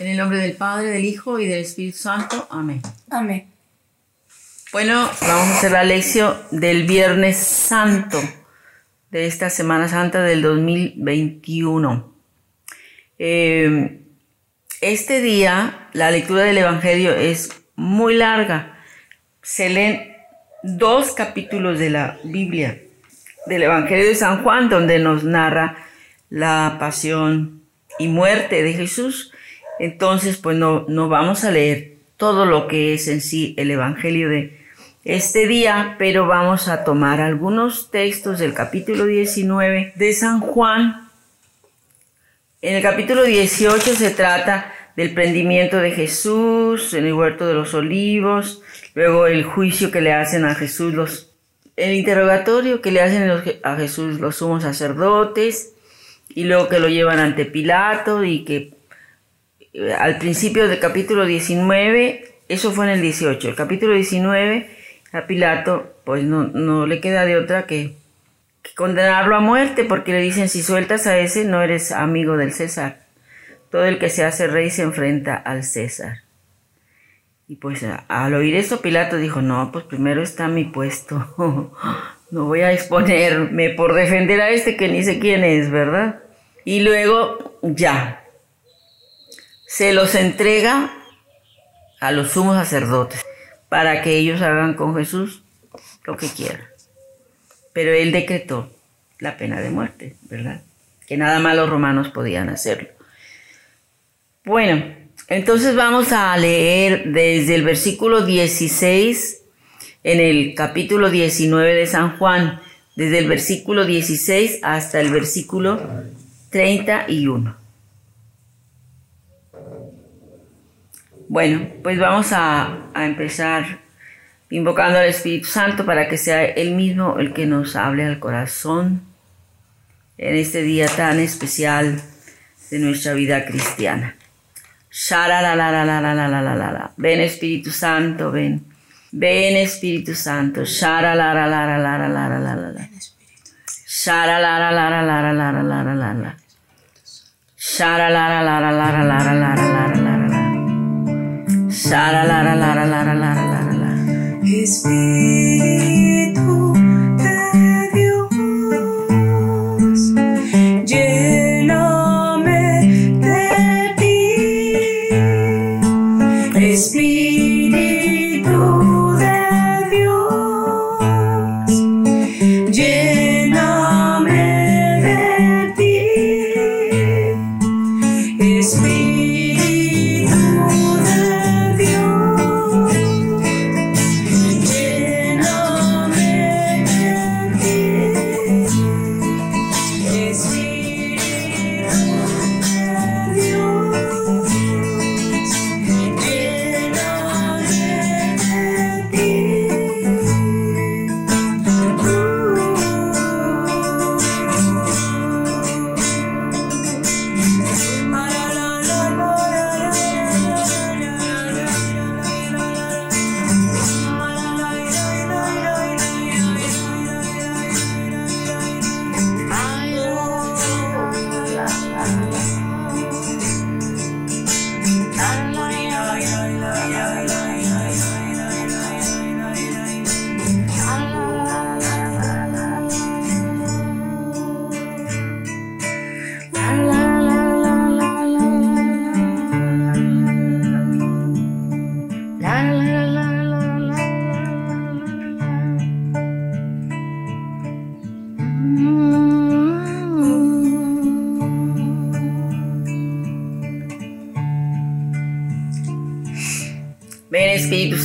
En el nombre del Padre, del Hijo y del Espíritu Santo. Amén. Amén. Bueno, vamos a hacer la lección del Viernes Santo de esta Semana Santa del 2021. Eh, este día la lectura del Evangelio es muy larga. Se leen dos capítulos de la Biblia, del Evangelio de San Juan, donde nos narra la pasión y muerte de Jesús. Entonces, pues no, no vamos a leer todo lo que es en sí el Evangelio de este día, pero vamos a tomar algunos textos del capítulo 19 de San Juan. En el capítulo 18 se trata del prendimiento de Jesús en el huerto de los olivos, luego el juicio que le hacen a Jesús los el interrogatorio que le hacen a Jesús los sumos sacerdotes y luego que lo llevan ante Pilato y que al principio del capítulo 19, eso fue en el 18, el capítulo 19 a Pilato pues no, no le queda de otra que, que condenarlo a muerte porque le dicen si sueltas a ese no eres amigo del César. Todo el que se hace rey se enfrenta al César. Y pues al oír esto Pilato dijo, no, pues primero está mi puesto. no voy a exponerme por defender a este que ni sé quién es, ¿verdad? Y luego ya, se los entrega a los sumos sacerdotes para que ellos hagan con Jesús lo que quieran. Pero él decretó la pena de muerte, ¿verdad? Que nada más los romanos podían hacerlo. Bueno, entonces vamos a leer desde el versículo 16 en el capítulo 19 de San Juan, desde el versículo 16 hasta el versículo 31. Bueno, pues vamos a, empezar invocando al Espíritu Santo para que sea Él mismo el que nos hable al corazón en este día tan especial de nuestra vida cristiana. Ven Espíritu Santo, ven. Ven Espíritu Santo. Sha la la la la la la la la la. It's me.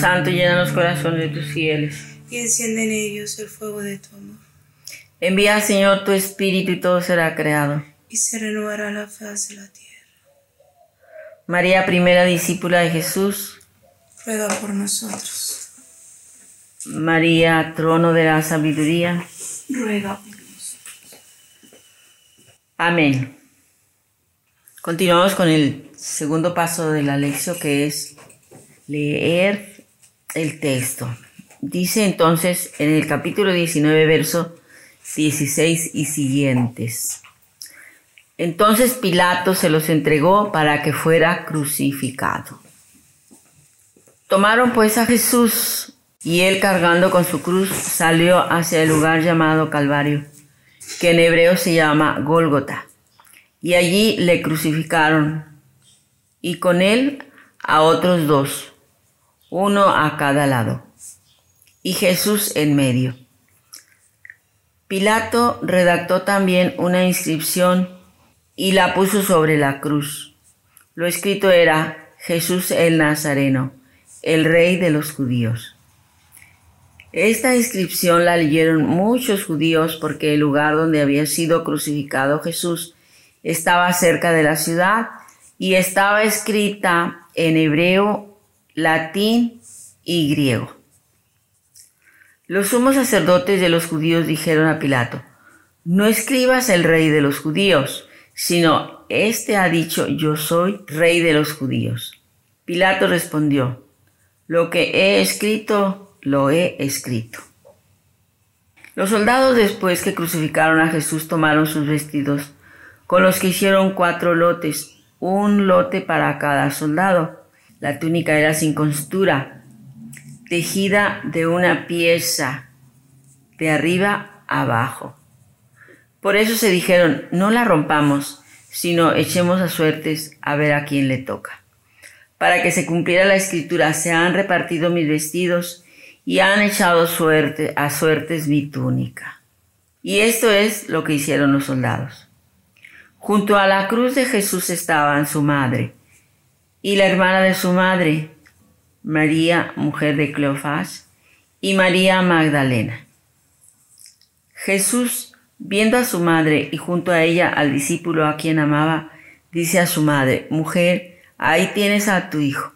Santo, llena los corazones de tus fieles. y enciende en ellos el fuego de tu amor, Envía Señor tu Espíritu y todo será creado. y se renovará la faz de la tierra. María, primera discípula de Jesús. Ruega por nosotros. María, trono de la sabiduría. Ruega por nosotros. Amén. Continuamos con el segundo paso de la lección que es leer el texto. Dice entonces en el capítulo 19, verso 16 y siguientes. Entonces Pilato se los entregó para que fuera crucificado. Tomaron pues a Jesús y él cargando con su cruz salió hacia el lugar llamado Calvario, que en hebreo se llama Gólgota. Y allí le crucificaron y con él a otros dos, uno a cada lado, y Jesús en medio. Pilato redactó también una inscripción y la puso sobre la cruz. Lo escrito era Jesús el Nazareno, el rey de los judíos. Esta inscripción la leyeron muchos judíos porque el lugar donde había sido crucificado Jesús estaba cerca de la ciudad y estaba escrita en hebreo, latín y griego. Los sumos sacerdotes de los judíos dijeron a Pilato, no escribas el rey de los judíos, sino este ha dicho yo soy rey de los judíos. Pilato respondió, lo que he escrito, lo he escrito. Los soldados después que crucificaron a Jesús tomaron sus vestidos, con los que hicieron cuatro lotes, un lote para cada soldado. La túnica era sin costura, tejida de una pieza de arriba abajo. Por eso se dijeron, no la rompamos, sino echemos a suertes a ver a quién le toca. Para que se cumpliera la escritura, se han repartido mis vestidos y han echado suerte a suertes mi túnica. Y esto es lo que hicieron los soldados. Junto a la cruz de Jesús estaban su madre y la hermana de su madre, María, mujer de Cleofás, y María Magdalena. Jesús, viendo a su madre y junto a ella al discípulo a quien amaba, dice a su madre, Mujer, ahí tienes a tu hijo.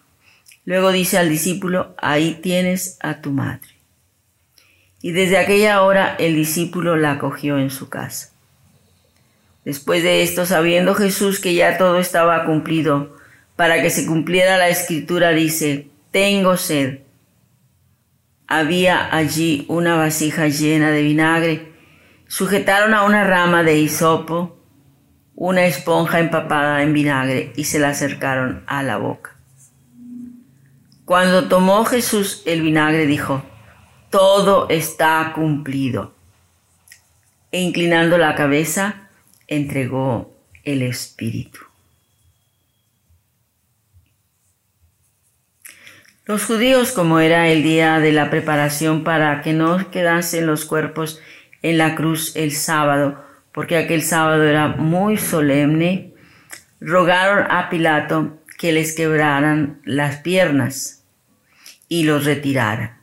Luego dice al discípulo, ahí tienes a tu madre. Y desde aquella hora el discípulo la acogió en su casa. Después de esto, sabiendo Jesús que ya todo estaba cumplido, para que se cumpliera la escritura, dice, tengo sed. Había allí una vasija llena de vinagre. Sujetaron a una rama de hisopo una esponja empapada en vinagre y se la acercaron a la boca. Cuando tomó Jesús el vinagre dijo, todo está cumplido. E inclinando la cabeza, entregó el Espíritu. Los judíos, como era el día de la preparación para que no quedasen los cuerpos en la cruz el sábado, porque aquel sábado era muy solemne, rogaron a Pilato que les quebraran las piernas y los retiraran.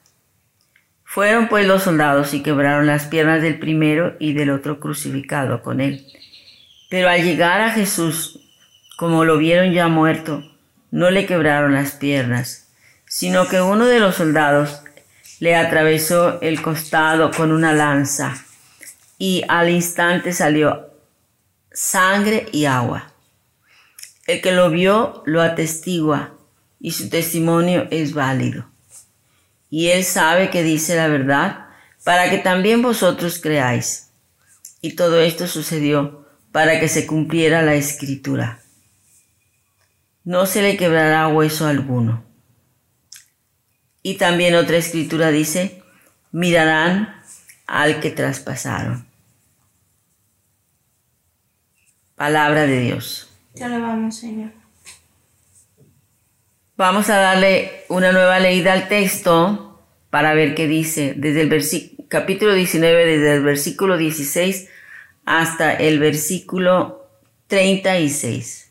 Fueron pues los soldados y quebraron las piernas del primero y del otro crucificado con él. Pero al llegar a Jesús, como lo vieron ya muerto, no le quebraron las piernas, sino que uno de los soldados le atravesó el costado con una lanza y al instante salió sangre y agua. El que lo vio lo atestigua y su testimonio es válido. Y él sabe que dice la verdad para que también vosotros creáis. Y todo esto sucedió para que se cumpliera la escritura. No se le quebrará hueso alguno. Y también otra escritura dice, mirarán al que traspasaron. Palabra de Dios. Te alabamos, Señor. Vamos a darle una nueva leída al texto para ver qué dice desde el capítulo 19, desde el versículo 16 hasta el versículo 36.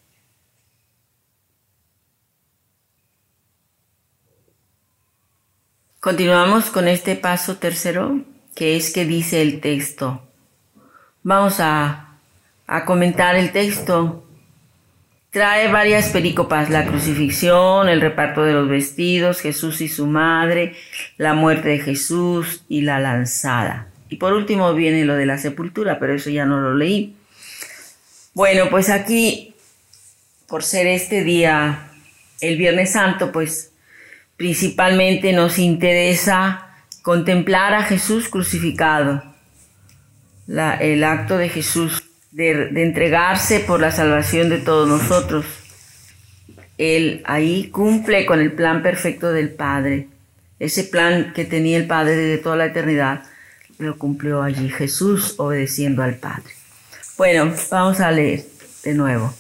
Continuamos con este paso tercero, que es que dice el texto. Vamos a, a comentar el texto. Trae varias pericopas, la crucifixión, el reparto de los vestidos, Jesús y su madre, la muerte de Jesús y la lanzada. Y por último viene lo de la sepultura, pero eso ya no lo leí. Bueno, pues aquí, por ser este día, el Viernes Santo, pues principalmente nos interesa contemplar a Jesús crucificado, el acto de Jesús de, de entregarse por la salvación de todos nosotros. Él ahí cumple con el plan perfecto del Padre. Ese plan que tenía el Padre desde toda la eternidad, lo cumplió allí Jesús obedeciendo al Padre. Bueno, vamos a leer de nuevo.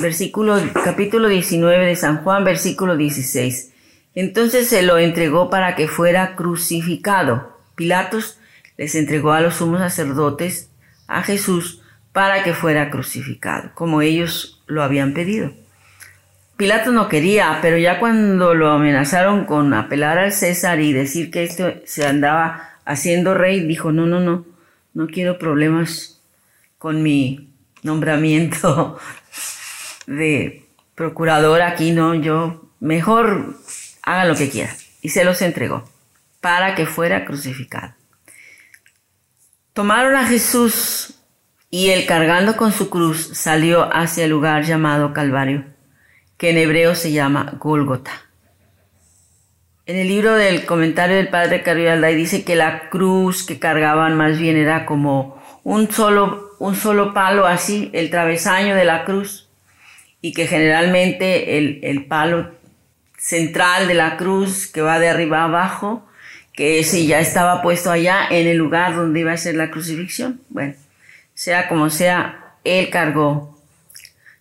Versículo, capítulo 19 de San Juan, versículo 16. Entonces se lo entregó para que fuera crucificado. Pilatos les entregó a los sumos sacerdotes a Jesús para que fuera crucificado, como ellos lo habían pedido. Pilato no quería, pero ya cuando lo amenazaron con apelar al César y decir que esto se andaba haciendo rey, dijo, no, no, no, no quiero problemas con mi nombramiento de procurador aquí, no, yo mejor haga lo que quiera. Y se los entregó para que fuera crucificado. Tomaron a Jesús y él cargando con su cruz salió hacia el lugar llamado Calvario, que en hebreo se llama Gólgota. En el libro del comentario del padre Carrillo Alday dice que la cruz que cargaban más bien era como un solo, un solo palo así, el travesaño de la cruz, y que generalmente el, el palo central de la cruz que va de arriba abajo, que ese ya estaba puesto allá en el lugar donde iba a ser la crucifixión. Bueno, sea como sea, él cargó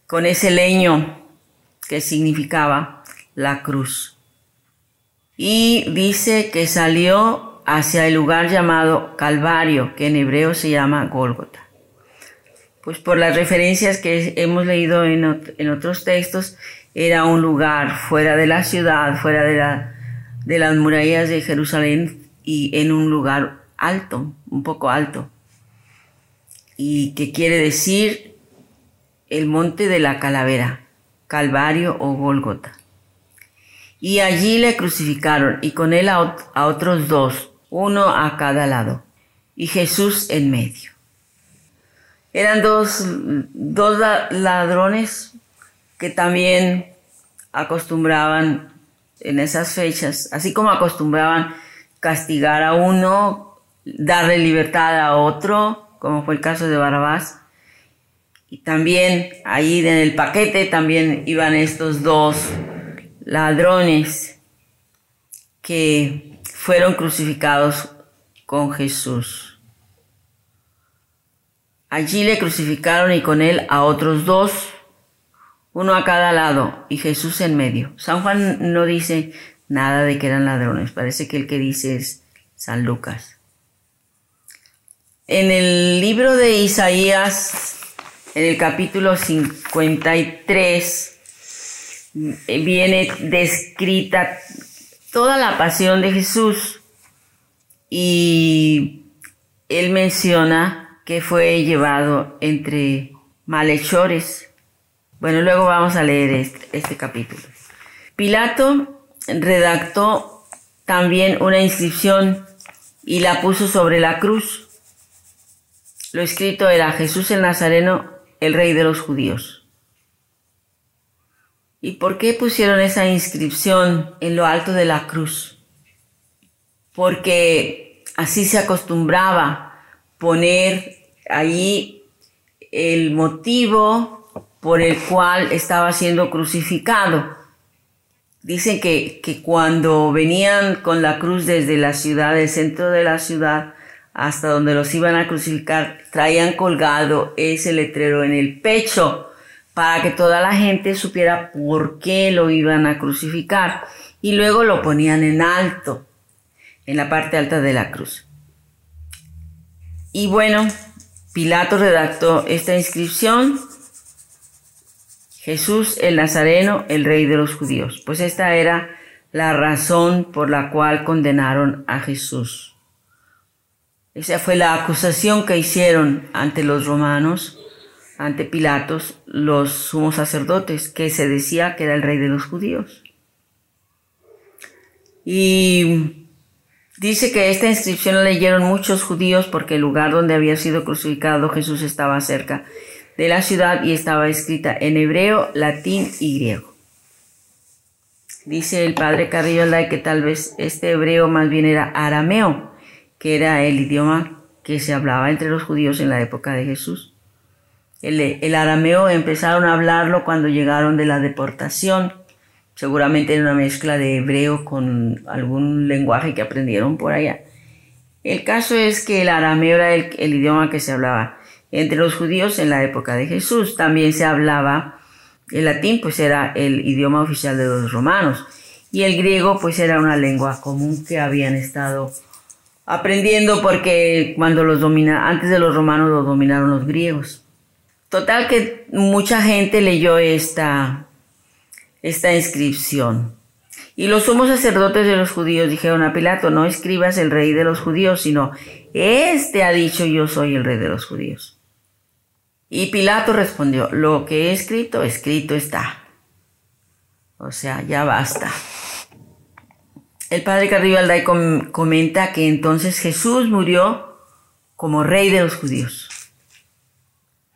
con ese leño que significaba la cruz. Y dice que salió hacia el lugar llamado Calvario, que en hebreo se llama Gólgota. Pues por las referencias que hemos leído en, en otros textos, era un lugar fuera de la ciudad, fuera de, la, de las murallas de Jerusalén y en un lugar alto, un poco alto. Y que quiere decir el monte de la calavera, Calvario o Golgota. Y allí le crucificaron y con él a otros dos, uno a cada lado, y Jesús en medio. Eran dos, dos ladrones que también acostumbraban en esas fechas, así como acostumbraban castigar a uno, darle libertad a otro, como fue el caso de Barabás. Y también ahí en el paquete también iban estos dos ladrones que fueron crucificados con Jesús. Allí le crucificaron y con él a otros dos uno a cada lado y Jesús en medio. San Juan no dice nada de que eran ladrones, parece que el que dice es San Lucas. En el libro de Isaías, en el capítulo 53, viene descrita toda la pasión de Jesús y él menciona que fue llevado entre malhechores bueno, luego vamos a leer este, este, capítulo. Pilato redactó también una inscripción y la puso sobre la cruz. Lo escrito era Jesús el Nazareno, el rey de los judíos. ¿Y por qué pusieron esa inscripción en lo alto de la cruz? Porque así se acostumbraba poner allí el motivo por el cual estaba siendo crucificado. Dicen que, que cuando venían con la cruz desde la ciudad, del centro de la ciudad, hasta donde los iban a crucificar, traían colgado ese letrero en el pecho para que toda la gente supiera por qué lo iban a crucificar. Y luego lo ponían en alto, en la parte alta de la cruz. Y bueno, Pilato redactó esta inscripción Jesús el Nazareno, el rey de los judíos. Pues esta era la razón por la cual condenaron a Jesús. Esa fue la acusación que hicieron ante los romanos, ante Pilatos, los sumos sacerdotes, que se decía que era el rey de los judíos. Y dice que esta inscripción la leyeron muchos judíos porque el lugar donde había sido crucificado Jesús estaba cerca de la ciudad y estaba escrita en hebreo, latín y griego. Dice el padre Carrillo Alday que tal vez este hebreo más bien era arameo, que era el idioma que se hablaba entre los judíos en la época de Jesús. El, el arameo empezaron a hablarlo cuando llegaron de la deportación, seguramente en una mezcla de hebreo con algún lenguaje que aprendieron por allá. El caso es que el arameo era el, idioma que se hablaba entre los judíos en la época de Jesús. También se hablaba el latín, pues era el idioma oficial de los romanos. Y el griego, pues era una lengua común que habían estado aprendiendo porque cuando los domina, antes de los romanos los dominaron los griegos. Total que mucha gente leyó esta, esta inscripción. Y los sumos sacerdotes de los judíos dijeron a Pilato, no escribas el rey de los judíos, sino, este ha dicho yo soy el rey de los judíos. Y Pilato respondió, lo que he escrito, escrito está. O sea, ya basta. El padre Carrillo Alday comenta que entonces Jesús murió como rey de los judíos.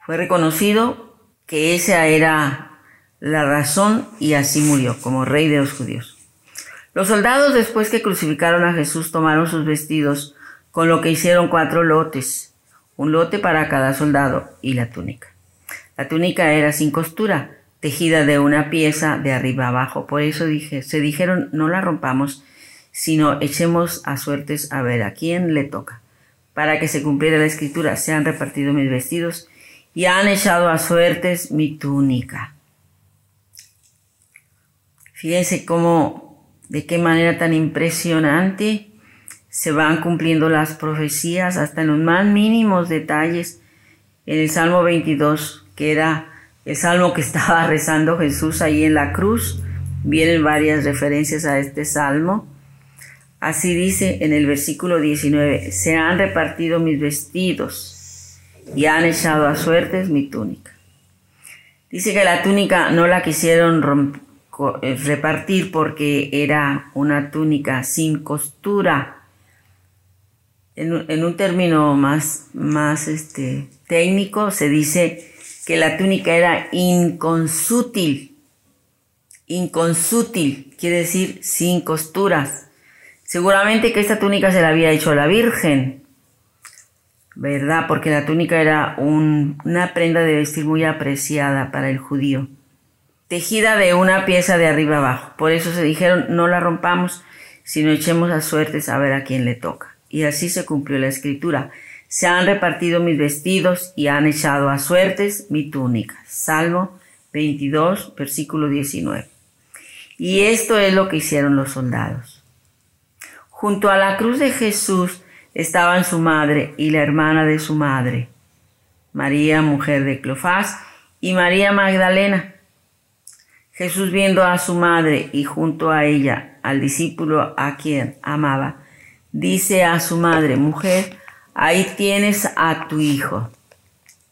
Fue reconocido que esa era la razón y así murió como rey de los judíos. Los soldados después que crucificaron a Jesús tomaron sus vestidos con lo que hicieron cuatro lotes, un lote para cada soldado y la túnica. La túnica era sin costura, tejida de una pieza de arriba abajo, por eso dije, se dijeron no la rompamos, sino echemos a suertes a ver a quién le toca. Para que se cumpliera la escritura, se han repartido mis vestidos y han echado a suertes mi túnica. Fíjense cómo, de qué manera tan impresionante se van cumpliendo las profecías hasta en los más mínimos detalles. En el Salmo 22, que era el salmo que estaba rezando Jesús ahí en la cruz, vienen varias referencias a este salmo. Así dice en el versículo 19, se han repartido mis vestidos y han echado a suertes mi túnica. Dice que la túnica no la quisieron eh, repartir porque era una túnica sin costura. En, un término más, más este, técnico se dice que la túnica era inconsútil. Inconsútil quiere decir sin costuras. Seguramente que esta túnica se la había hecho la Virgen, ¿verdad? Porque la túnica era una prenda de vestir muy apreciada para el judío, tejida de una pieza de arriba abajo. Por eso se dijeron, no la rompamos, sino echemos a suertes a ver a quién le toca. Y así se cumplió la escritura. Se han repartido mis vestidos y han echado a suertes mi túnica. Salmo 22, versículo 19. Y esto es lo que hicieron los soldados. Junto a la cruz de Jesús estaban su madre y la hermana de su madre, María, mujer de Cleofás, y María Magdalena. Jesús viendo a su madre y junto a ella al discípulo a quien amaba, dice a su madre, mujer, ahí tienes a tu hijo.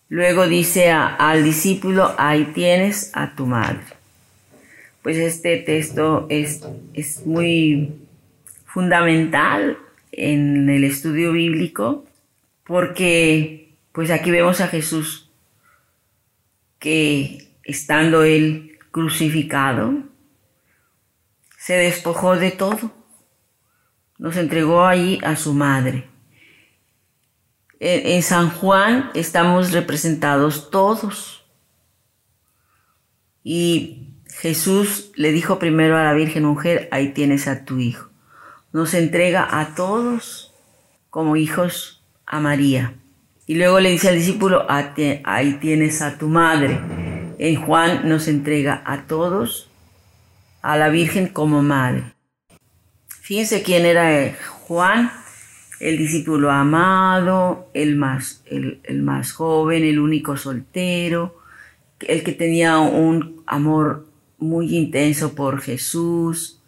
Luego dice al discípulo, ahí tienes a tu madre. Pues este texto es, es muy fundamental en el estudio bíblico porque pues aquí vemos a Jesús que estando él crucificado se despojó de todo, nos entregó allí a su madre. En, San Juan estamos representados todos. Y Jesús le dijo primero a la Virgen Mujer, ahí tienes a tu hijo nos entrega a todos como hijos a María. Y luego le dice al discípulo, ahí tienes a tu madre. En Juan nos entrega a todos, a la Virgen como madre. Fíjense quién era Juan, el discípulo amado, el más, el, más joven, el único soltero, el que tenía un amor muy intenso por Jesús,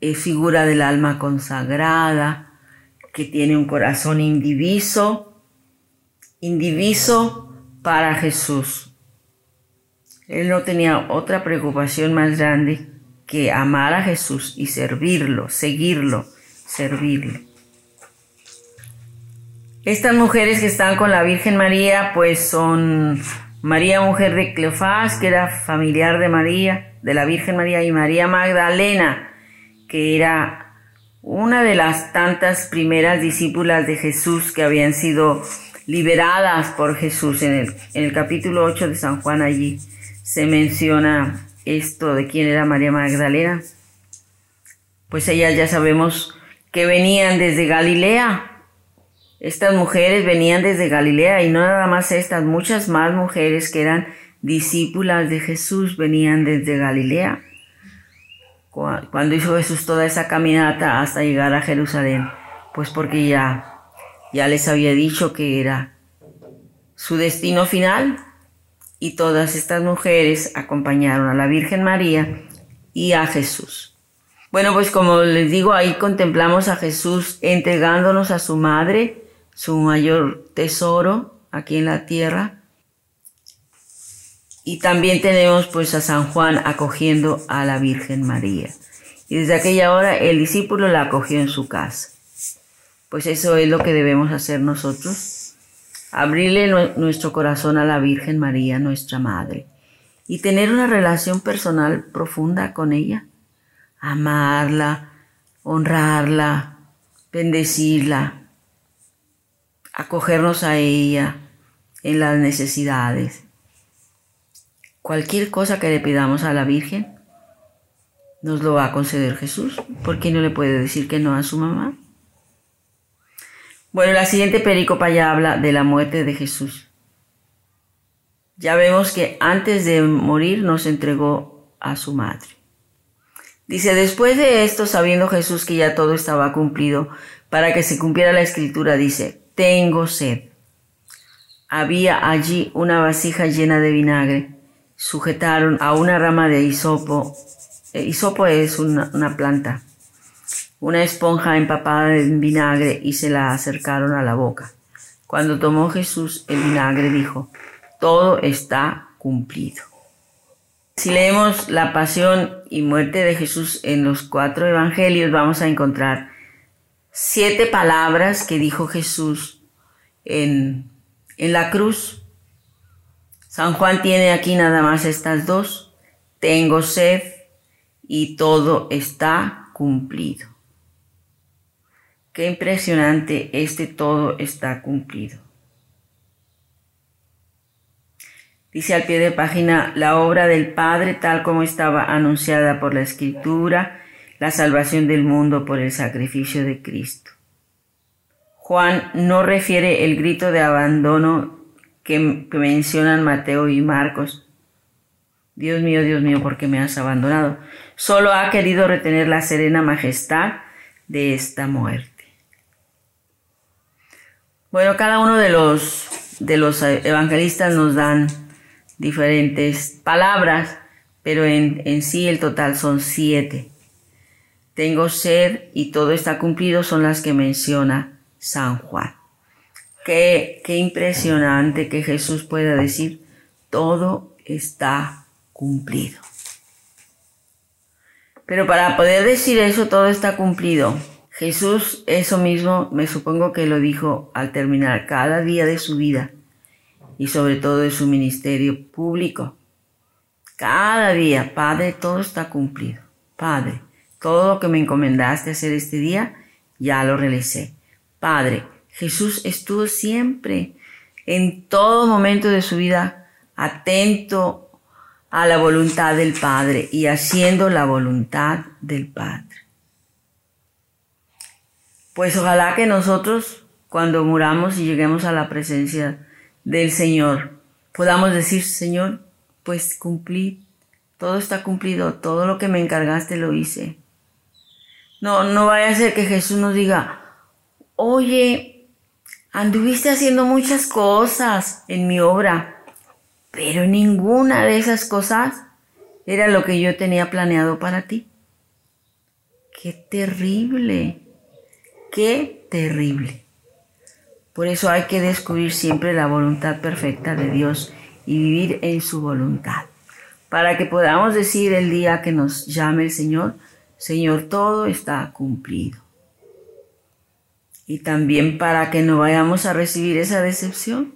es figura del alma consagrada, que tiene un corazón indiviso, indiviso para Jesús. Él no tenía otra preocupación más grande que amar a Jesús y servirlo, seguirlo, servirle. Estas mujeres que están con la Virgen María, pues son María, mujer de Cleofás, que era familiar de María, de la Virgen María, y María Magdalena, que era una de las tantas primeras discípulas de Jesús que habían sido liberadas por Jesús. En el, capítulo 8 de San Juan allí se menciona esto de quién era María Magdalena. Pues ellas ya sabemos que venían desde Galilea. Estas mujeres venían desde Galilea y no nada más estas, muchas más mujeres que eran discípulas de Jesús venían desde Galilea. Cuando hizo Jesús toda esa caminata hasta llegar a Jerusalén, pues porque ya ya les había dicho que era su destino final y todas estas mujeres acompañaron a la Virgen María y a Jesús. Bueno, pues como les digo, ahí contemplamos a Jesús entregándonos a su madre, su mayor tesoro aquí en la tierra. Y también tenemos pues a San Juan acogiendo a la Virgen María. Y desde aquella hora el discípulo la acogió en su casa. Pues eso es lo que debemos hacer nosotros. Abrirle nuestro corazón a la Virgen María, nuestra Madre, y tener una relación personal profunda con ella. Amarla, honrarla, bendecirla, acogernos a ella en las necesidades. Cualquier cosa que le pidamos a la Virgen, nos lo va a conceder Jesús. ¿Por qué no le puede decir que no a su mamá? Bueno, la siguiente pericopa ya habla de la muerte de Jesús. Ya vemos que antes de morir nos entregó a su madre. Dice, después de esto, sabiendo Jesús que ya todo estaba cumplido, para que se cumpliera la escritura, dice, tengo sed. Había allí una vasija llena de vinagre. Sujetaron a una rama de hisopo. Eh, hisopo es una, una planta una esponja empapada en vinagre y se la acercaron a la boca. Cuando tomó Jesús el vinagre dijo, todo está cumplido. Si leemos la pasión y muerte de Jesús en los cuatro evangelios, vamos a encontrar siete palabras que dijo Jesús en, en la cruz. San Juan tiene aquí nada más estas dos. Tengo sed y todo está cumplido. Qué impresionante, este todo está cumplido. Dice al pie de página, la obra del Padre tal como estaba anunciada por la Escritura, la salvación del mundo por el sacrificio de Cristo. Juan no refiere el grito de abandono que, mencionan Mateo y Marcos. Dios mío, Dios mío, ¿por qué me has abandonado? Solo ha querido retener la serena majestad de esta muerte. Bueno, cada uno de los, de los evangelistas nos dan diferentes palabras, pero en, en sí el total son siete. Tengo sed y todo está cumplido son las que menciona San Juan. Qué, qué impresionante que Jesús pueda decir, todo está cumplido. Pero para poder decir eso, todo está cumplido, Jesús eso mismo me supongo que lo dijo al terminar cada día de su vida y sobre todo de su ministerio público. Cada día, Padre, todo está cumplido. Padre, todo lo que me encomendaste hacer este día, ya lo realicé. Padre, Jesús estuvo siempre, en todo momento de su vida, atento a la voluntad del Padre y haciendo la voluntad del Padre. Pues ojalá que nosotros, cuando muramos y lleguemos a la presencia del Señor, podamos decir, Señor, pues cumplí, todo está cumplido, todo lo que me encargaste lo hice. No, no vaya a ser que Jesús nos diga, oye, anduviste haciendo muchas cosas en mi obra, pero ninguna de esas cosas era lo que yo tenía planeado para ti. Qué terrible. Qué terrible. Por eso hay que descubrir siempre la voluntad perfecta de Dios y vivir en su voluntad. Para que podamos decir el día que nos llame el Señor, Señor, todo está cumplido. Y también para que no vayamos a recibir esa decepción.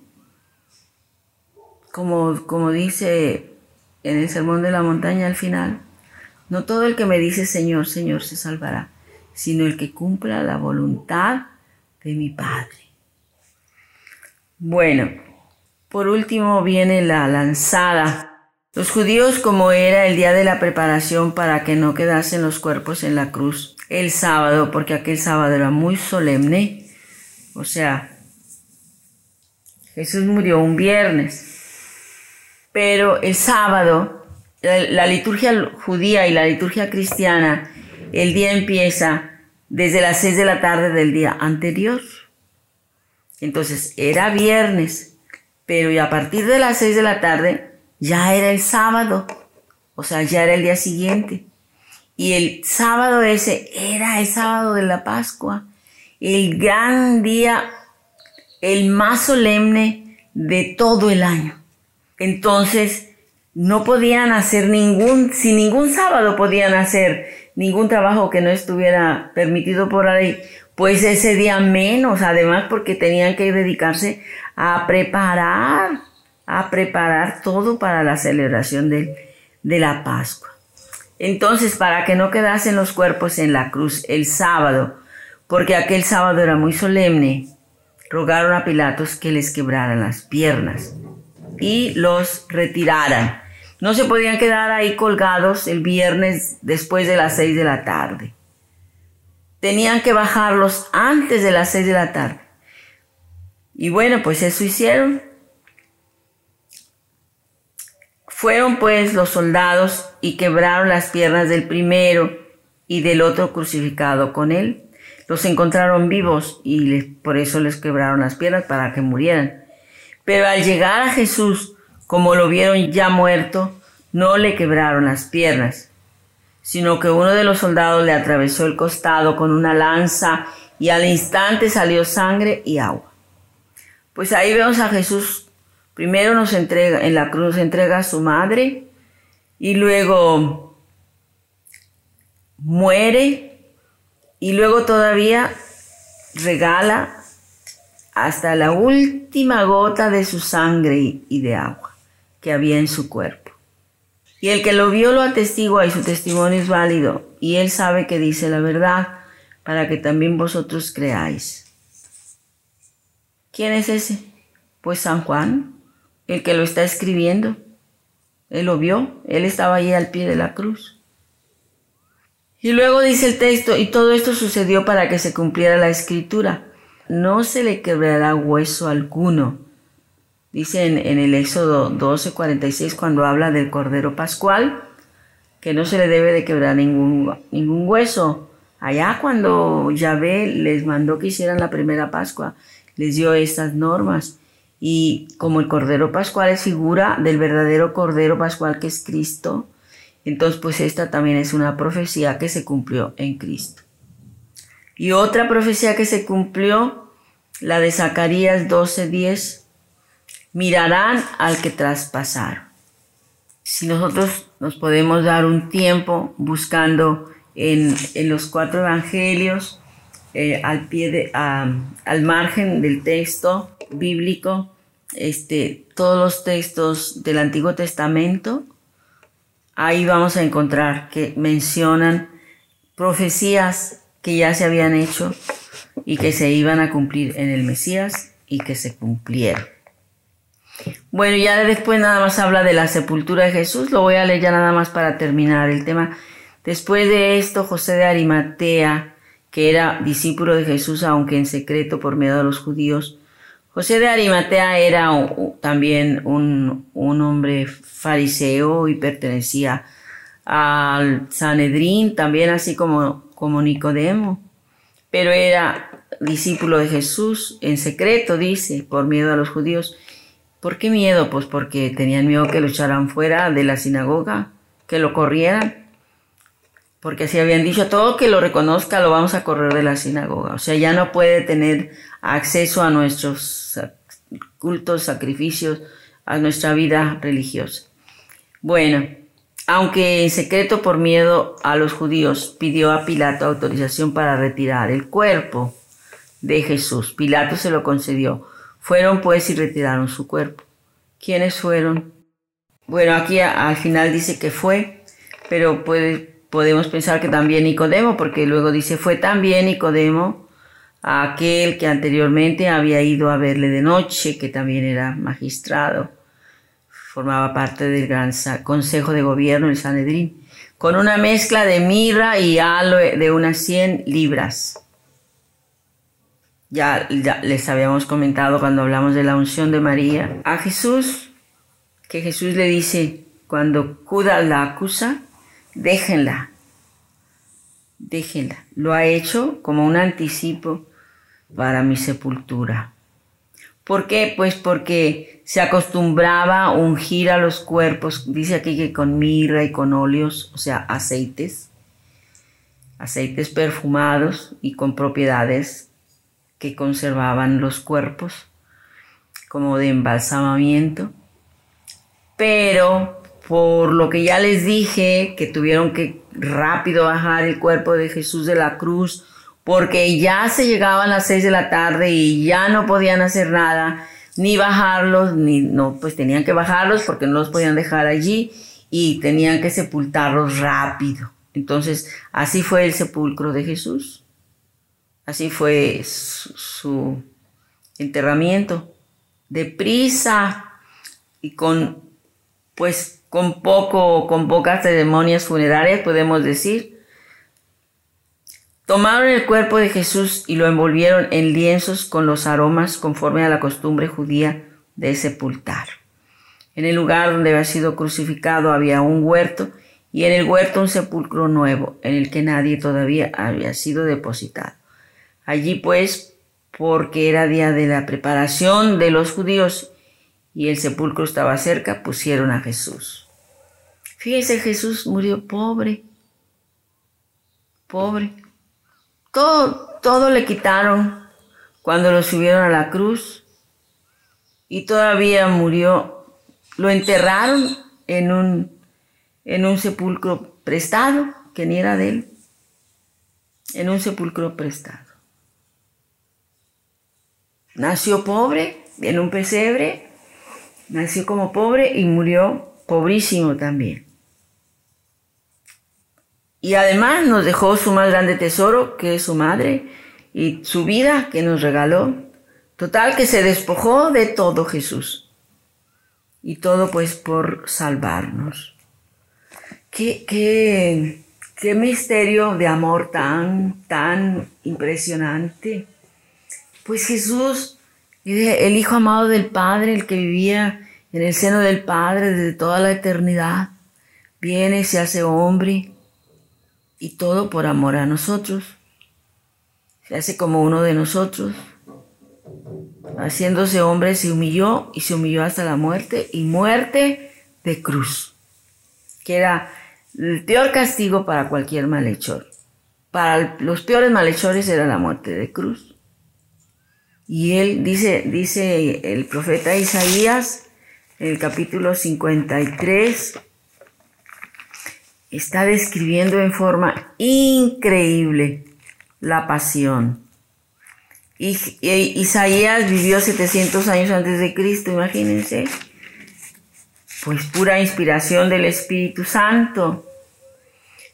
Como, como dice en el Sermón de la Montaña al final, no todo el que me dice Señor, Señor se salvará, sino el que cumpla la voluntad de mi Padre. Bueno, por último viene la lanzada. Los judíos, como era el día de la preparación para que no quedasen los cuerpos en la cruz el sábado, porque aquel sábado era muy solemne, o sea, Jesús murió un viernes, pero el sábado, la, liturgia judía y la liturgia cristiana, el día empieza desde las seis de la tarde del día anterior. Entonces era viernes, pero a partir de las seis de la tarde ya era el sábado, o sea, ya era el día siguiente. Y el sábado ese era el sábado de la Pascua, el gran día, el más solemne de todo el año. Entonces, no podían hacer ningún, si ningún sábado podían hacer ningún trabajo que no estuviera permitido por la ley, pues ese día menos, además porque tenían que dedicarse a preparar, a preparar todo para la celebración de, de la Pascua. Entonces, para que no quedasen los cuerpos en la cruz el sábado, porque aquel sábado era muy solemne, rogaron a Pilatos que les quebraran las piernas y los retiraran. No se podían quedar ahí colgados el viernes después de las seis de la tarde tenían que bajarlos antes de las seis de la tarde. Y bueno, pues eso hicieron. Fueron pues los soldados y quebraron las piernas del primero y del otro crucificado con él. Los encontraron vivos y por eso les quebraron las piernas para que murieran. Pero al llegar a Jesús, como lo vieron ya muerto, no le quebraron las piernas sino que uno de los soldados le atravesó el costado con una lanza y al instante salió sangre y agua. Pues ahí vemos a Jesús, primero nos entrega, en la cruz entrega a su madre y luego muere y luego todavía regala hasta la última gota de su sangre y de agua que había en su cuerpo. Y el que lo vio lo atestigua y su testimonio es válido, y él sabe que dice la verdad, para que también vosotros creáis. ¿Quién es ese? Pues San Juan, el que lo está escribiendo. Él lo vio, él estaba allí al pie de la cruz. Y luego dice el texto, y todo esto sucedió para que se cumpliera la escritura. No se le quebrará hueso alguno Dice en, el Éxodo 12:46 cuando habla del Cordero Pascual que no se le debe de quebrar ningún, ningún hueso. Allá cuando Yahvé les mandó que hicieran la primera Pascua, les dio estas normas. Y como el Cordero Pascual es figura del verdadero Cordero Pascual que es Cristo, entonces pues esta también es una profecía que se cumplió en Cristo. Y otra profecía que se cumplió, la de Zacarías 12:10, mirarán al que traspasaron. Si nosotros nos podemos dar un tiempo buscando en, los cuatro evangelios, eh, al pie de, al margen del texto bíblico, este, todos los textos del Antiguo Testamento, ahí vamos a encontrar que mencionan profecías que ya se habían hecho y que se iban a cumplir en el Mesías y que se cumplieron. Bueno, ya después nada más habla de la sepultura de Jesús, lo voy a leer ya nada más para terminar el tema. Después de esto, José de Arimatea, que era discípulo de Jesús, aunque en secreto por miedo a los judíos, José de Arimatea era también un, un hombre fariseo y pertenecía al Sanedrín, también así como, como Nicodemo, pero era discípulo de Jesús en secreto, dice, por miedo a los judíos. ¿Por qué miedo? Pues porque tenían miedo que lo echaran fuera de la sinagoga, que lo corrieran. Porque si habían dicho todo que lo reconozca, lo vamos a correr de la sinagoga. O sea, ya no puede tener acceso a nuestros cultos, sacrificios, a nuestra vida religiosa. Bueno, aunque en secreto por miedo a los judíos pidió a Pilato autorización para retirar el cuerpo de Jesús, Pilato se lo concedió fueron pues y retiraron su cuerpo. ¿Quiénes fueron? Bueno, aquí al final dice que fue, pero podemos pensar que también Nicodemo, porque luego dice, fue también Nicodemo aquel que anteriormente había ido a verle de noche, que también era magistrado, formaba parte del gran consejo de gobierno, el Sanedrín, con una mezcla de mirra y aloe de unas 100 libras. Ya, les habíamos comentado cuando hablamos de la unción de María a Jesús, que Jesús le dice, cuando Judas la acusa, déjenla, déjenla. Lo ha hecho como un anticipo para mi sepultura. ¿Por qué? Pues porque se acostumbraba a ungir a los cuerpos, dice aquí que con mirra y con óleos, o sea, aceites, aceites perfumados y con propiedades que conservaban los cuerpos, como de embalsamamiento. Pero por lo que ya les dije, que tuvieron que rápido bajar el cuerpo de Jesús de la cruz, porque ya se llegaban las seis de la tarde y ya no podían hacer nada, ni bajarlos, ni no, pues tenían que bajarlos porque no los podían dejar allí y tenían que sepultarlos rápido. Entonces, así fue el sepulcro de Jesús. Así fue su, su enterramiento. Deprisa y con, pues, con poco, con pocas ceremonias funerarias, podemos decir Tomaron el cuerpo de Jesús y lo envolvieron en lienzos con los aromas conforme a la costumbre judía de sepultar. En el lugar donde había sido crucificado había un huerto y en el huerto un sepulcro nuevo en el que nadie todavía había sido depositado. Allí pues, porque era día de la preparación de los judíos y el sepulcro estaba cerca, pusieron a Jesús. Fíjese, Jesús murió pobre, pobre. Todo, todo le quitaron cuando lo subieron a la cruz y todavía murió. Lo enterraron en un, en un sepulcro prestado, que ni era de él, en un sepulcro prestado. Nació pobre, en un pesebre, nació como pobre y murió pobrísimo también. Y además nos dejó su más grande tesoro, que es su madre, y su vida que nos regaló. Total que se despojó de todo Jesús. Y todo pues por salvarnos. Qué, qué, qué misterio de amor tan, tan impresionante. Pues Jesús, el Hijo amado del Padre, el que vivía en el seno del Padre desde toda la eternidad, viene, se hace hombre y todo por amor a nosotros. Se hace como uno de nosotros. Haciéndose hombre se humilló y se humilló hasta la muerte y muerte de cruz, que era el peor castigo para cualquier malhechor. Para los peores malhechores era la muerte de cruz. Y él dice, dice el profeta Isaías, el capítulo 53, está describiendo en forma increíble la pasión. Y, Isaías vivió 700 años antes de Cristo, imagínense. Pues pura inspiración del Espíritu Santo.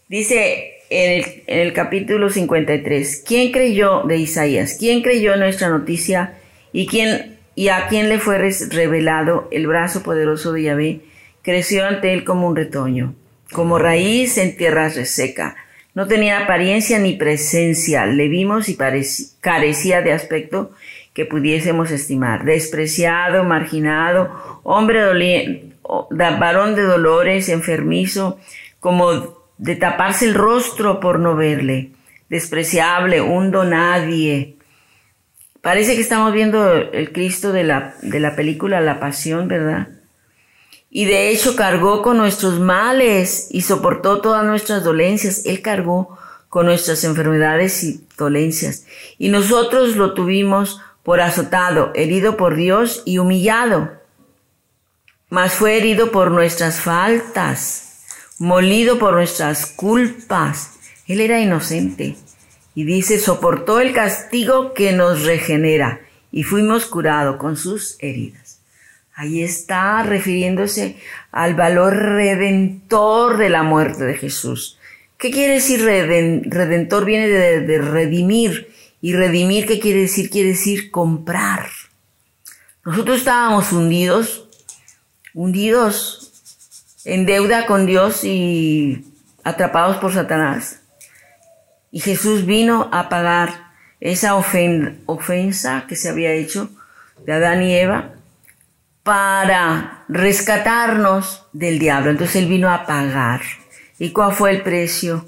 Dice en el, en el capítulo 53, ¿quién creyó de Isaías? ¿Quién creyó nuestra noticia? ¿Y, quién, y a quién le fue revelado el brazo poderoso de Yahvé? Creció ante él como un retoño como raíz en tierra reseca. No tenía apariencia ni presencia, le vimos y carecía de aspecto que pudiésemos estimar. Despreciado, marginado, hombre doliente, varón de dolores, enfermizo, como de taparse el rostro por no verle. Despreciable, un nadie. Parece que estamos viendo el Cristo de la, de la película La Pasión, ¿verdad? Y de hecho cargó con nuestros males y soportó todas nuestras dolencias. Él cargó con nuestras enfermedades y dolencias. Y nosotros lo tuvimos por azotado, herido por Dios y humillado. Mas fue herido por nuestras faltas, molido por nuestras culpas. Él era inocente. Y dice, soportó el castigo que nos regenera y fuimos curados con sus heridas. Ahí está refiriéndose al valor redentor de la muerte de Jesús. ¿Qué quiere decir redentor? Viene de, redimir. Y redimir, ¿qué quiere decir? Quiere decir comprar. Nosotros estábamos hundidos, hundidos en deuda con Dios y atrapados por Satanás. Y Jesús vino a pagar esa ofensa que se había hecho de Adán y Eva para rescatarnos del diablo. Entonces Él vino a pagar. ¿Y cuál fue el precio?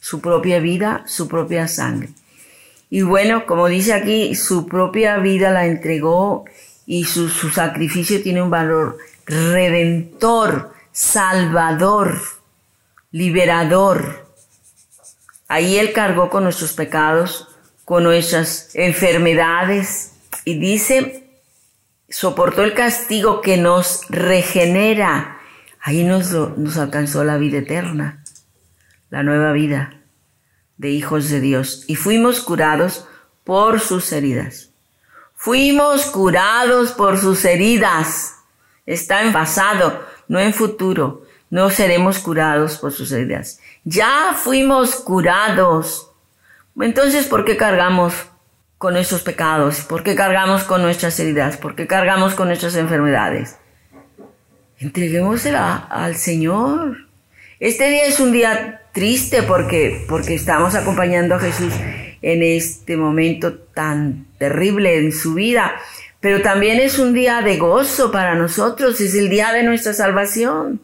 Su propia vida, su propia sangre. Y bueno, como dice aquí, su propia vida la entregó y su, sacrificio tiene un valor redentor, salvador, liberador. Ahí Él cargó con nuestros pecados, con nuestras enfermedades y dice, soportó el castigo que nos regenera. Ahí nos, nos alcanzó la vida eterna, la nueva vida de hijos de Dios y fuimos curados por sus heridas. Fuimos curados por sus heridas. Está en pasado, no en futuro. No seremos curados por sus heridas. Ya fuimos curados. Entonces, ¿por qué cargamos con nuestros pecados? ¿Por qué cargamos con nuestras heridas? ¿Por qué cargamos con nuestras enfermedades? Entreguémosela al Señor. Este día es un día triste porque, porque estamos acompañando a Jesús en este momento tan terrible en su vida, pero también es un día de gozo para nosotros, es el día de nuestra salvación.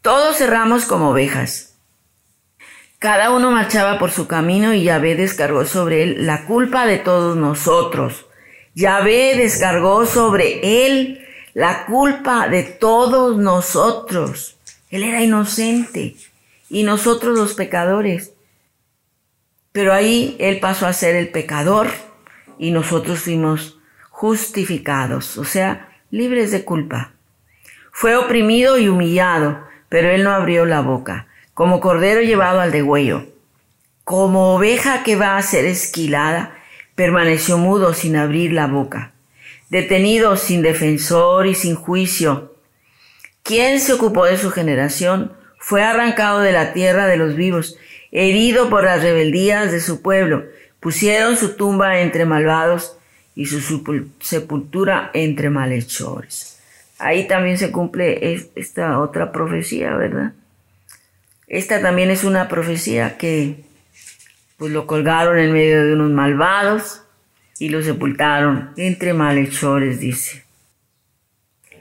Todos cerramos como ovejas. Cada uno marchaba por su camino y Yahvé descargó sobre él la culpa de todos nosotros. Yahvé descargó sobre él la culpa de todos nosotros. Él era inocente y nosotros los pecadores. Pero ahí Él pasó a ser el pecador y nosotros fuimos justificados, o sea, libres de culpa. Fue oprimido y humillado, pero Él no abrió la boca, como cordero llevado al degüello. Como oveja que va a ser esquilada, permaneció mudo sin abrir la boca, detenido sin defensor y sin juicio. ¿Quién se ocupó de su generación? Fue arrancado de la tierra de los vivos herido por las rebeldías de su pueblo. Pusieron su tumba entre malvados y su sepultura entre malhechores. Ahí también se cumple esta otra profecía, ¿verdad? Esta también es una profecía que pues lo colgaron en medio de unos malvados y lo sepultaron entre malhechores, dice.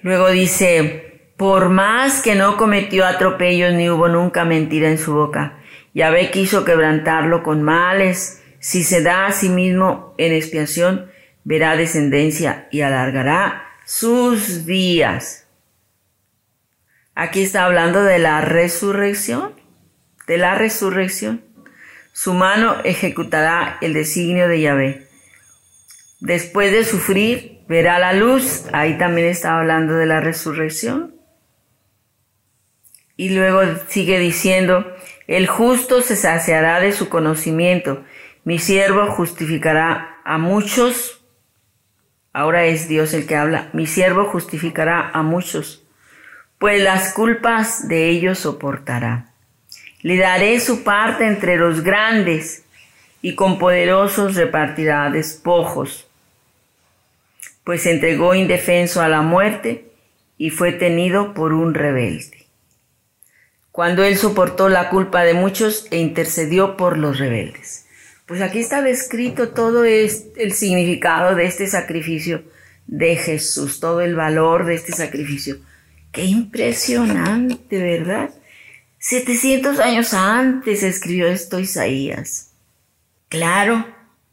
Luego dice, por más que no cometió atropellos ni hubo nunca mentira en su boca, Yahvé quiso quebrantarlo con males. Si se da a sí mismo en expiación, verá descendencia y alargará sus días. Aquí está hablando de la resurrección, de la resurrección. Su mano ejecutará el designio de Yahvé. Después de sufrir, verá la luz. Ahí también está hablando de la resurrección. Y luego sigue diciendo, el justo se saciará de su conocimiento. Mi siervo justificará a muchos. Ahora es Dios el que habla. Mi siervo justificará a muchos, pues las culpas de ellos soportará. Le daré su parte entre los grandes y con poderosos repartirá despojos, pues entregó indefenso a la muerte y fue tenido por un rebelde cuando él soportó la culpa de muchos e intercedió por los rebeldes. Pues aquí está descrito todo el significado de este sacrificio de Jesús, todo el valor de este sacrificio. Qué impresionante, ¿verdad? 700 años antes escribió esto Isaías. Claro,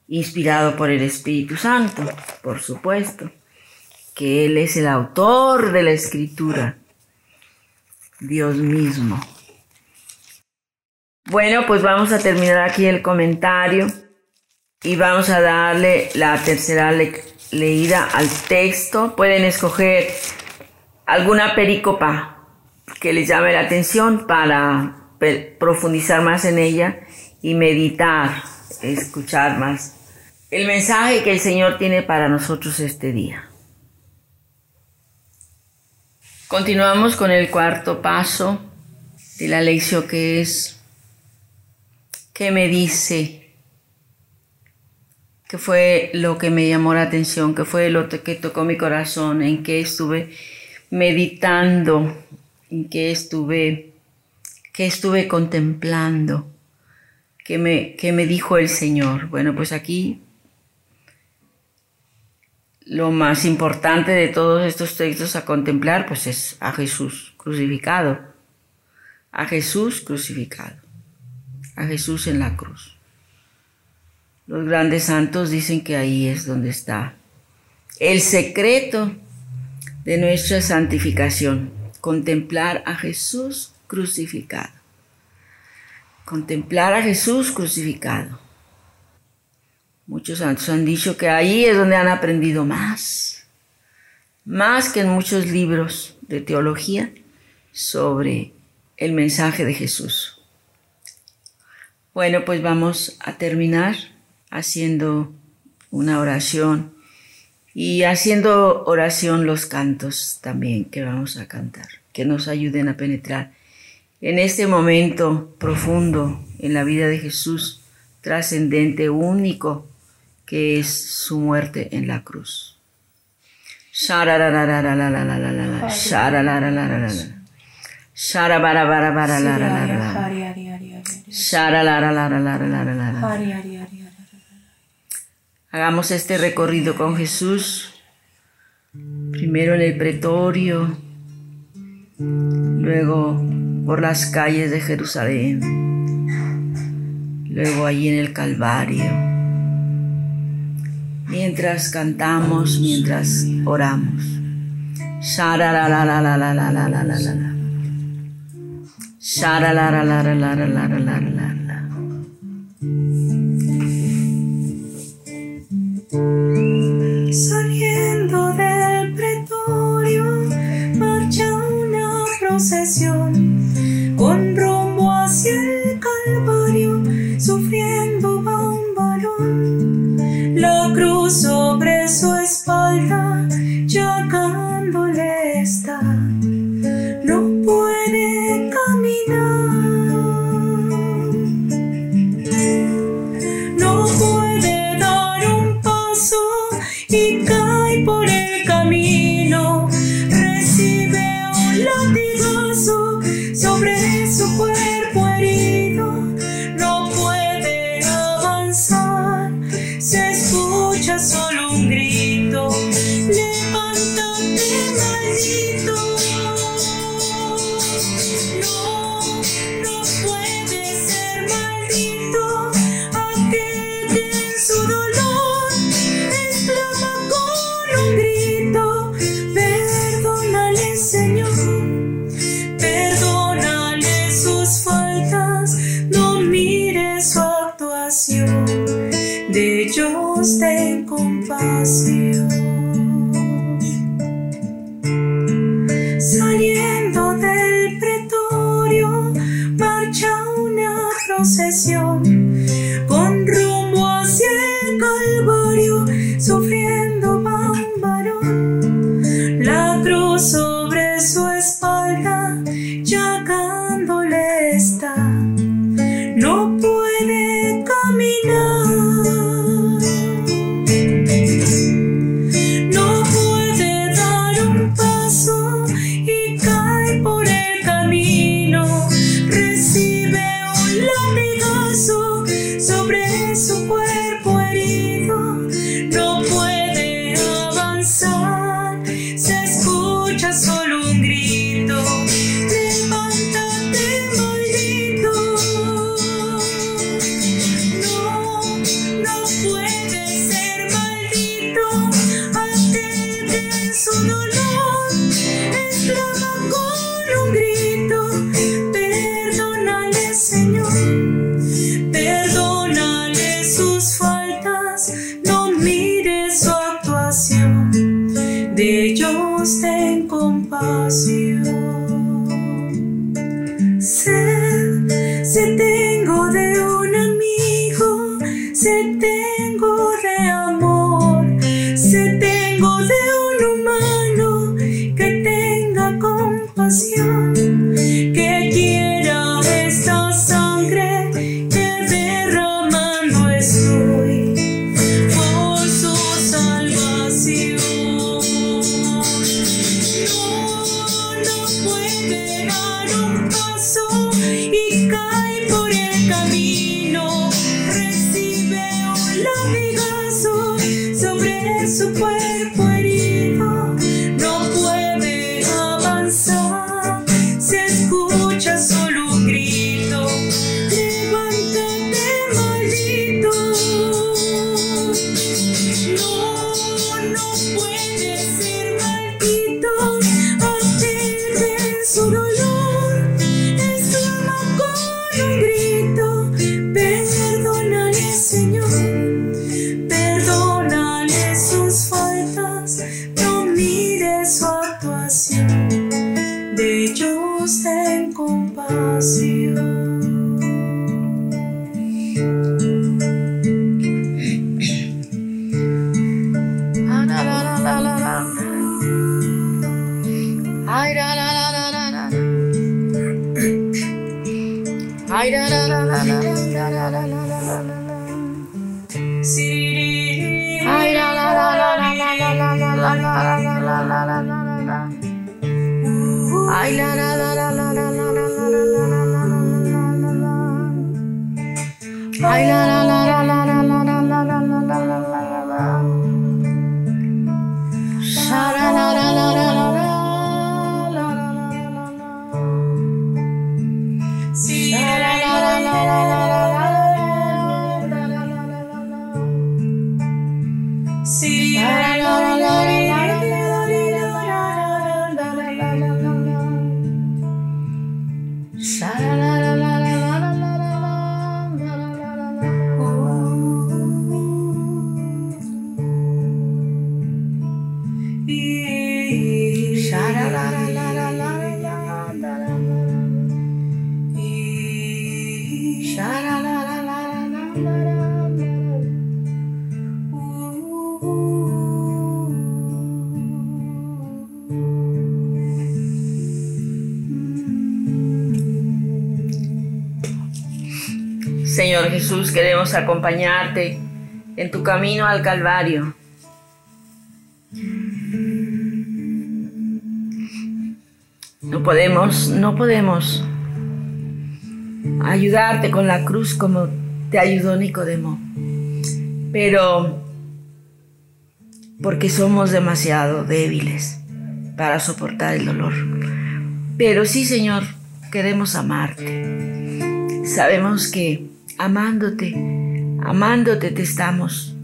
inspirado por el Espíritu Santo, por supuesto, que Él es el autor de la escritura. Dios mismo. Bueno, pues vamos a terminar aquí el comentario y vamos a darle la tercera leída al texto. Pueden escoger alguna pericopa que les llame la atención para profundizar más en ella y meditar, escuchar más el mensaje que el Señor tiene para nosotros este día. Continuamos con el cuarto paso de la lección que es ¿Qué me dice? ¿Qué fue lo que me llamó la atención? ¿Qué fue lo que tocó mi corazón? ¿En qué estuve meditando? ¿En qué estuve, qué estuve contemplando? ¿Qué me, qué me dijo el Señor? Bueno, pues aquí lo más importante de todos estos textos a contemplar pues es a Jesús crucificado, a Jesús crucificado, a Jesús en la cruz. Los grandes santos dicen que ahí es donde está el secreto de nuestra santificación, contemplar a Jesús crucificado. Contemplar a Jesús crucificado. Muchos santos han dicho que ahí es donde han aprendido más, más que en muchos libros de teología sobre el mensaje de Jesús. Bueno, pues vamos a terminar haciendo una oración y haciendo oración los cantos también que vamos a cantar, que nos ayuden a penetrar en este momento profundo en la vida de Jesús, trascendente, único, que es su muerte en la cruz. Hagamos este recorrido con Jesús, primero en el pretorio, luego por las calles de Jerusalén, luego allí en el Calvario, mientras cantamos, mientras oramos. Saliendo del pretorio, marcha una procesión ellos ten compasión. Sé, sé tengo Acompañarte en tu camino al Calvario. No podemos, no podemos ayudarte con la cruz como te ayudó Nicodemo. Pero porque somos demasiado débiles para soportar el dolor. Pero sí, Señor, queremos amarte. Sabemos que amándote, amándote te estamos,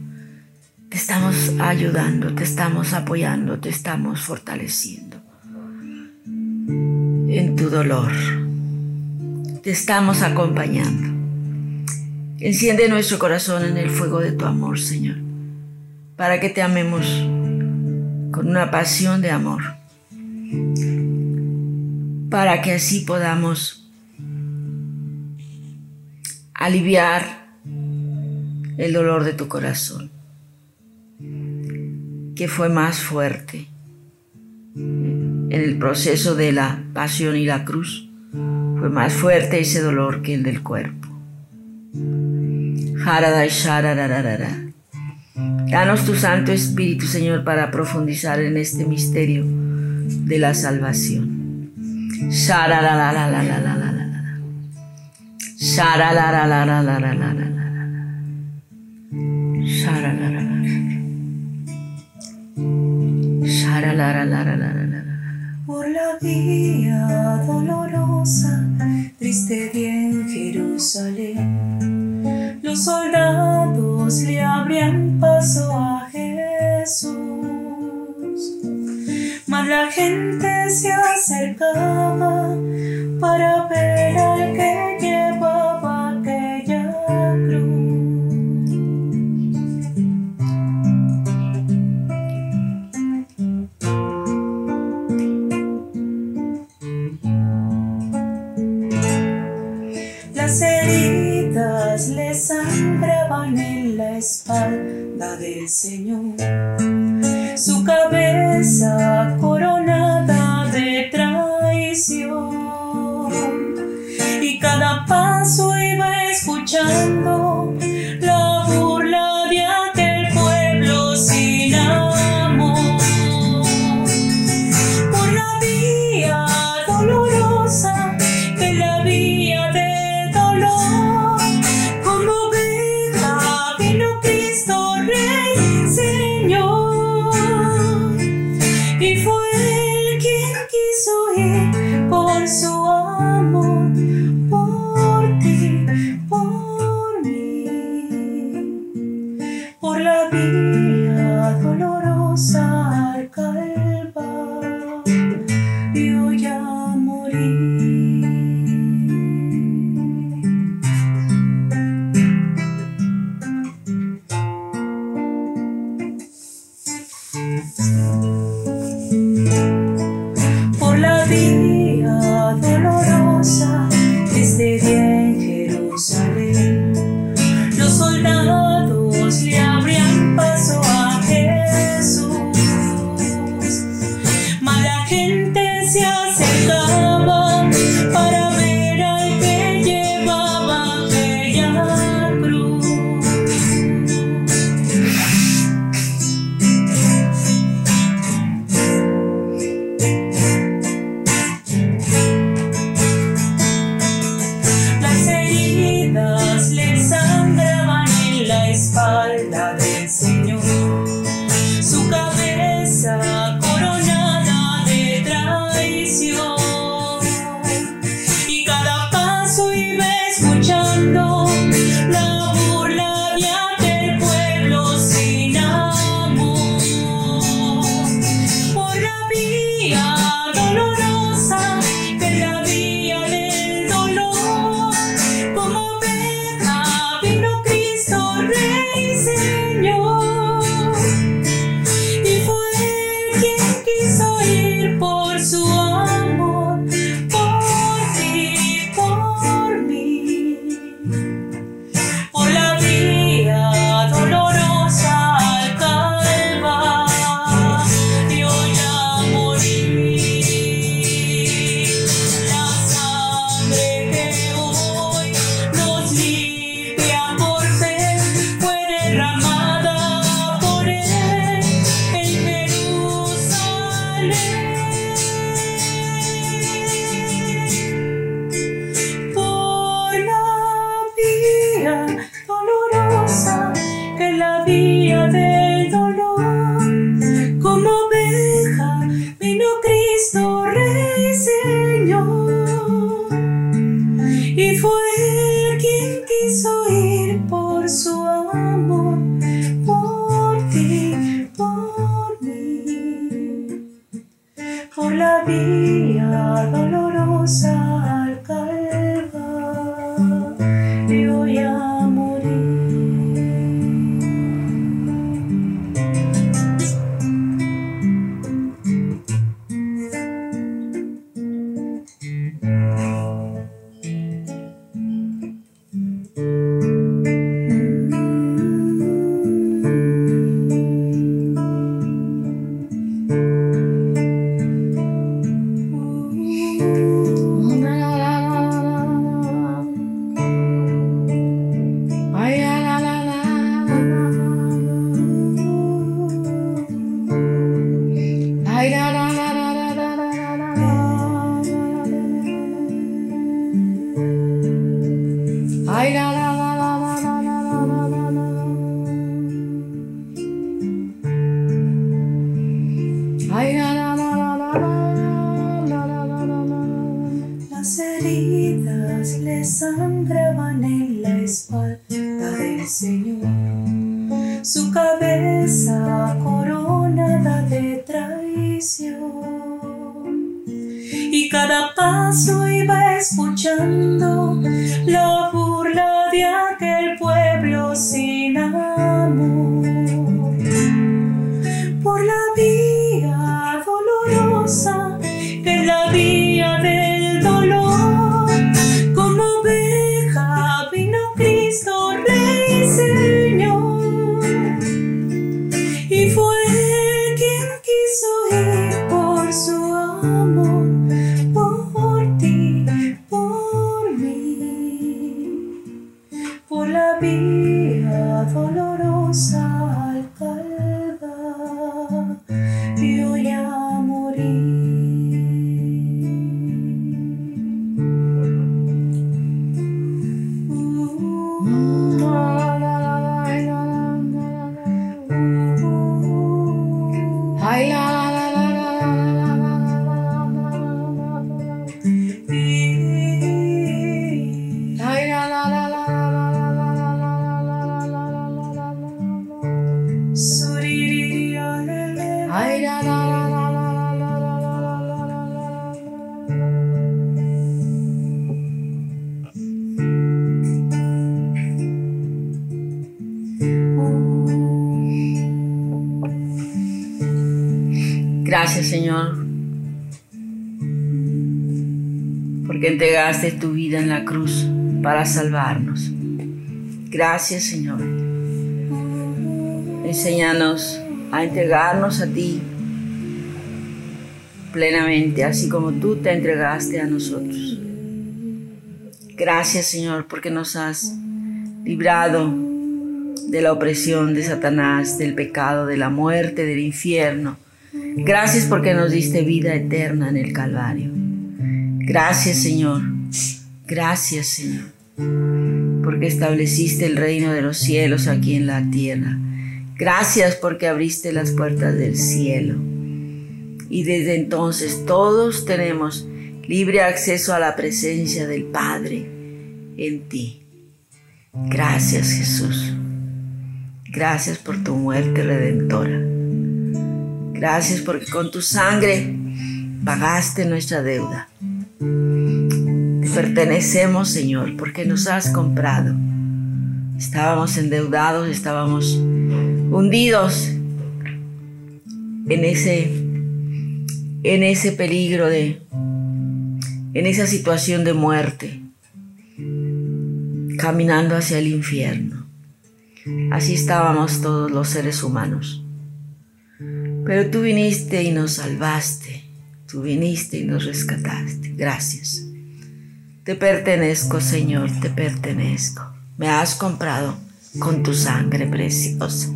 te estamos ayudando, te estamos apoyando, te estamos fortaleciendo en tu dolor. Te estamos acompañando. Enciende nuestro corazón en el fuego de tu amor, Señor, para que te amemos con una pasión de amor, para que así podamos aliviar el dolor de tu corazón, que fue más fuerte en el proceso de la pasión y la cruz. Fue más fuerte ese dolor que el del cuerpo. Danos tu Santo Espíritu, Señor, para profundizar en este misterio de la salvación. Por la vía dolorosa, triste y en Jerusalén, los soldados le abrían paso a Jesús. Mas la gente se acercaba para ver al que espalda del Señor. Su cabeza coronada de traición. Y cada paso iba escuchando Su cabeza coronada de traición. Y cada paso iba escuchando la cruz para salvarnos. Gracias, Señor. Enséñanos a entregarnos a ti plenamente, así como tú te entregaste a nosotros. Gracias, Señor, porque nos has librado de la opresión de Satanás, del pecado, de la muerte, del infierno. Gracias porque nos diste vida eterna en el Calvario. Gracias, Señor. Gracias, Señor, porque estableciste el reino de los cielos aquí en la tierra. Gracias porque abriste las puertas del cielo. Y desde entonces todos tenemos libre acceso a la presencia del Padre en ti. Gracias Jesús. Gracias por tu muerte redentora. Gracias porque con tu sangre pagaste nuestra deuda. Te pertenecemos, Señor, porque nos has comprado. Estábamos endeudados, estábamos hundidos en ese, en ese peligro de, en esa situación de muerte, caminando hacia el infierno. Así estábamos todos los seres humanos. Pero tú viniste y nos salvaste. Tú viniste y nos rescataste. Gracias. Te pertenezco, Señor, te pertenezco. Me has comprado con tu sangre preciosa.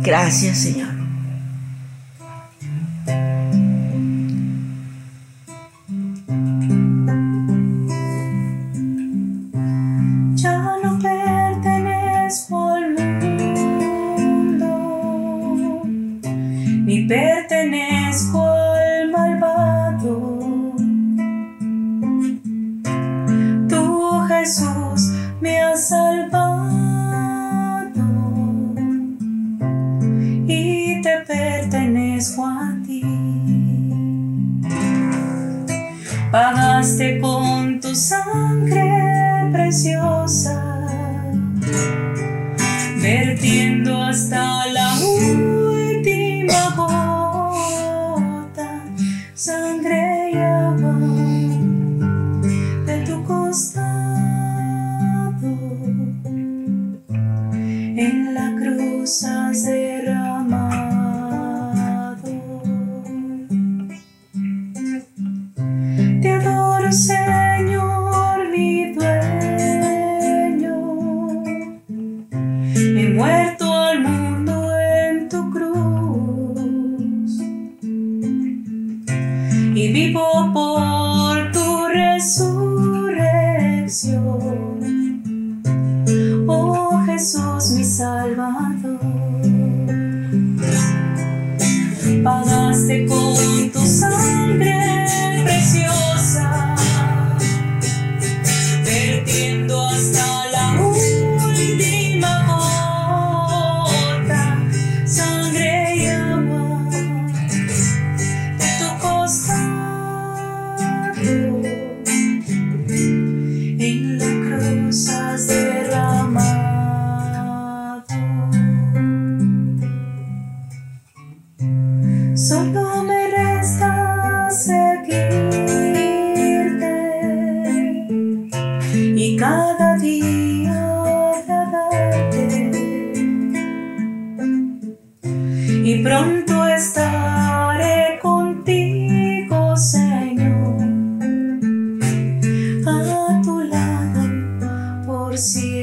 Gracias, Señor. Pertenezco a ti. Pagaste con tu sangre preciosa, see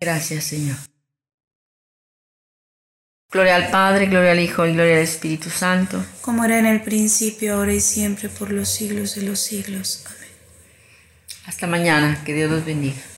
Gracias, Señor. Gloria al Padre, gloria al Hijo y gloria al Espíritu Santo. como era en el principio, ahora y siempre, por los siglos de los siglos. Amén. Hasta mañana, que Dios los bendiga.